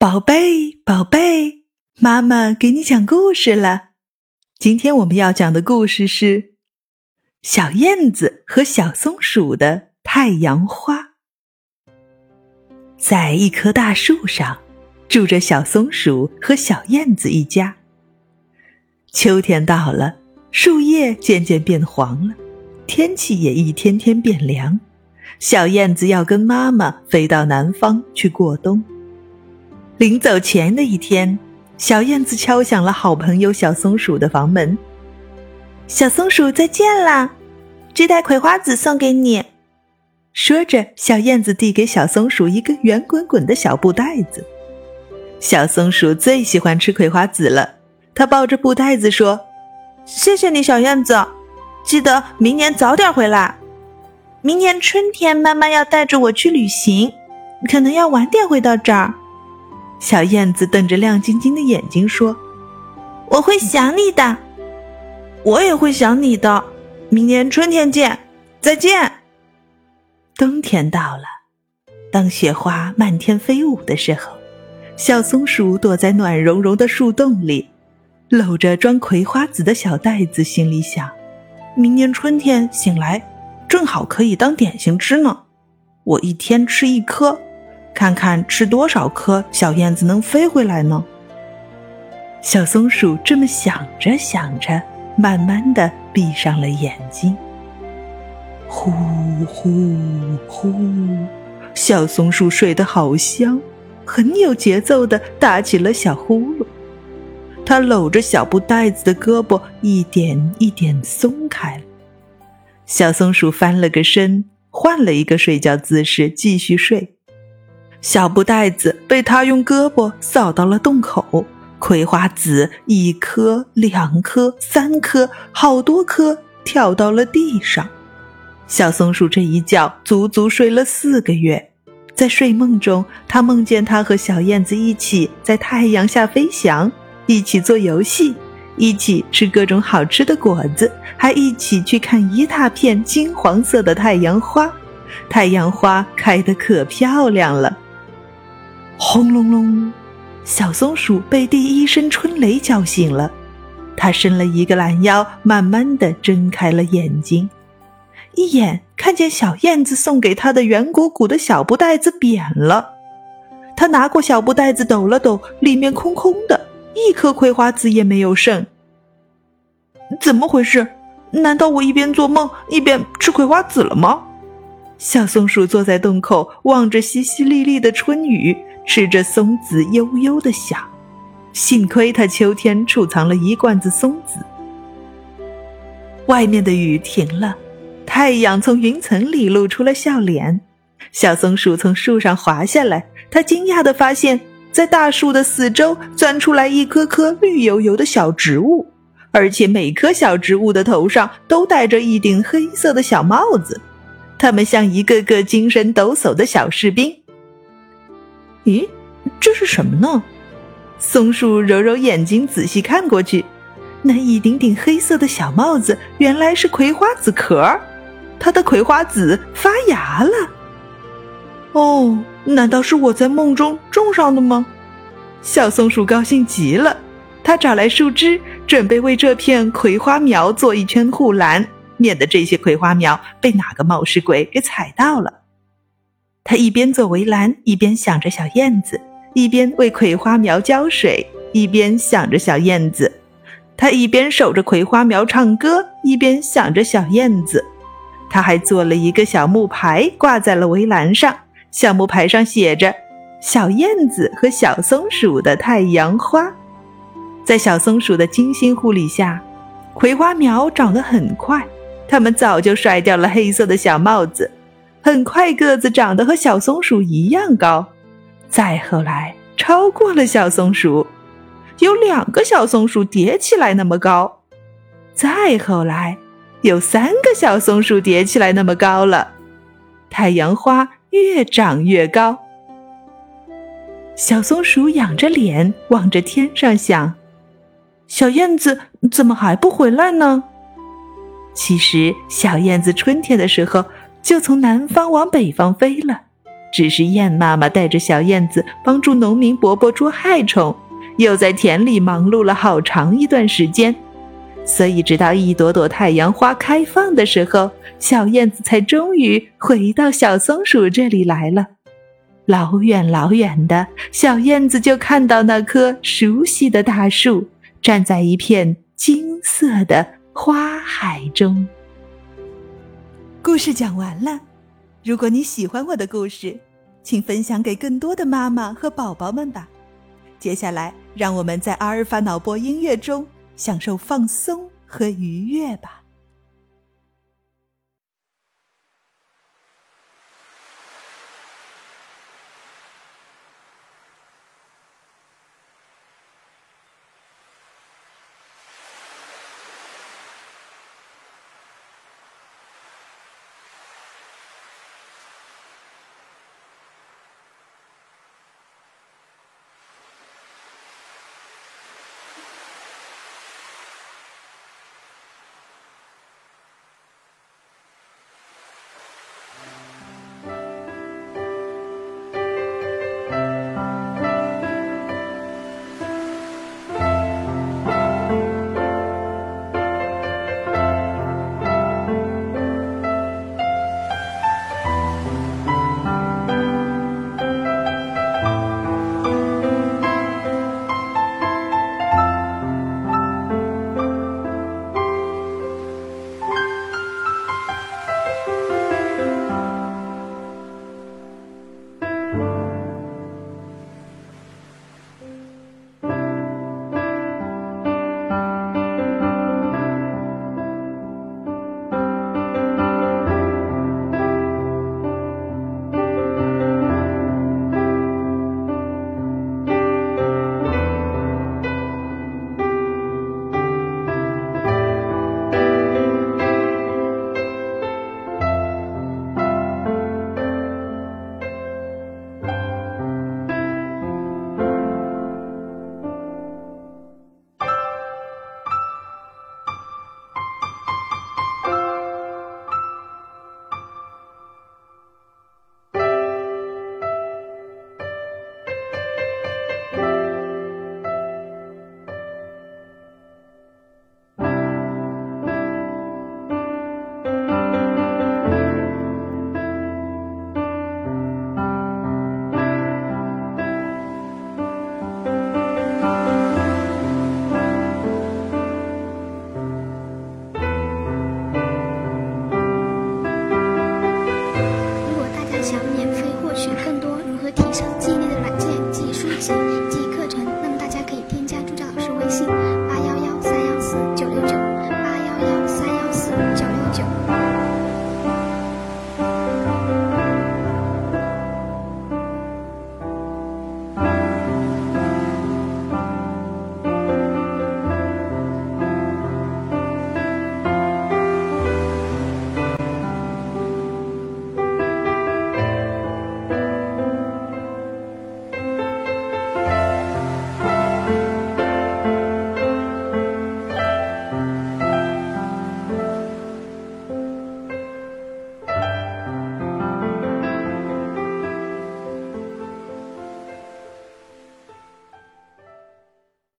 宝贝，宝贝，妈妈给你讲故事了。今天我们要讲的故事是《小燕子和小松鼠的太阳花》。在一棵大树上，住着小松鼠和小燕子一家。秋天到了，树叶渐渐变黄了，天气也一天天变凉。小燕子要跟妈妈飞到南方去过冬。临走前的一天，小燕子敲响了好朋友小松鼠的房门。小松鼠再见啦，这袋葵花籽送给你。说着，小燕子递给小松鼠一个圆滚滚的小布袋子。小松鼠最喜欢吃葵花籽了，它抱着布袋子说：“谢谢你，小燕子，记得明年早点回来。明年春天，妈妈要带着我去旅行，可能要晚点回到这儿。”小燕子瞪着亮晶晶的眼睛说：“我会想你的，我也会想你的。明年春天见，再见。”冬天到了，当雪花漫天飞舞的时候，小松鼠躲在暖融融的树洞里，搂着装葵花籽的小袋子，心里想：明年春天醒来，正好可以当点心吃呢。我一天吃一颗。看看吃多少颗，小燕子能飞回来呢？小松鼠这么想着想着，慢慢的闭上了眼睛。呼呼呼，小松鼠睡得好香，很有节奏的打起了小呼噜。它搂着小布袋子的胳膊一点一点松开了。小松鼠翻了个身，换了一个睡觉姿势，继续睡。小布袋子被他用胳膊扫到了洞口，葵花籽一颗、两颗、三颗，好多颗跳到了地上。小松鼠这一觉足足睡了四个月，在睡梦中，他梦见他和小燕子一起在太阳下飞翔，一起做游戏，一起吃各种好吃的果子，还一起去看一大片金黄色的太阳花。太阳花开得可漂亮了。轰隆隆，小松鼠被第一声春雷叫醒了。它伸了一个懒腰，慢慢的睁开了眼睛，一眼看见小燕子送给它的圆鼓鼓的小布袋子扁了。它拿过小布袋子，抖了抖，里面空空的，一颗葵花籽也没有剩。怎么回事？难道我一边做梦一边吃葵花籽了吗？小松鼠坐在洞口，望着淅淅沥沥的春雨。吃着松子，悠悠的想：幸亏他秋天储藏了一罐子松子。外面的雨停了，太阳从云层里露出了笑脸。小松鼠从树上滑下来，它惊讶地发现，在大树的四周钻出来一棵棵绿油油的小植物，而且每棵小植物的头上都戴着一顶黑色的小帽子，它们像一个个精神抖擞的小士兵。咦，这是什么呢？松鼠揉揉眼睛，仔细看过去，那一顶顶黑色的小帽子原来是葵花籽壳，它的葵花籽发芽了。哦，难道是我在梦中种上的吗？小松鼠高兴极了，它找来树枝，准备为这片葵花苗做一圈护栏，免得这些葵花苗被哪个冒失鬼给踩到了。他一边做围栏，一边想着小燕子；一边为葵花苗浇水，一边想着小燕子。他一边守着葵花苗唱歌，一边想着小燕子。他还做了一个小木牌，挂在了围栏上。小木牌上写着“小燕子和小松鼠的太阳花”。在小松鼠的精心护理下，葵花苗长得很快。它们早就甩掉了黑色的小帽子。很快，个子长得和小松鼠一样高，再后来超过了小松鼠，有两个小松鼠叠起来那么高，再后来有三个小松鼠叠起来那么高了。太阳花越长越高，小松鼠仰着脸望着天上想：小燕子怎么还不回来呢？其实，小燕子春天的时候。就从南方往北方飞了，只是燕妈妈带着小燕子帮助农民伯伯捉害虫，又在田里忙碌了好长一段时间，所以直到一朵朵太阳花开放的时候，小燕子才终于回到小松鼠这里来了。老远老远的，小燕子就看到那棵熟悉的大树，站在一片金色的花海中。故事讲完了。如果你喜欢我的故事，请分享给更多的妈妈和宝宝们吧。接下来，让我们在阿尔法脑波音乐中享受放松和愉悦吧。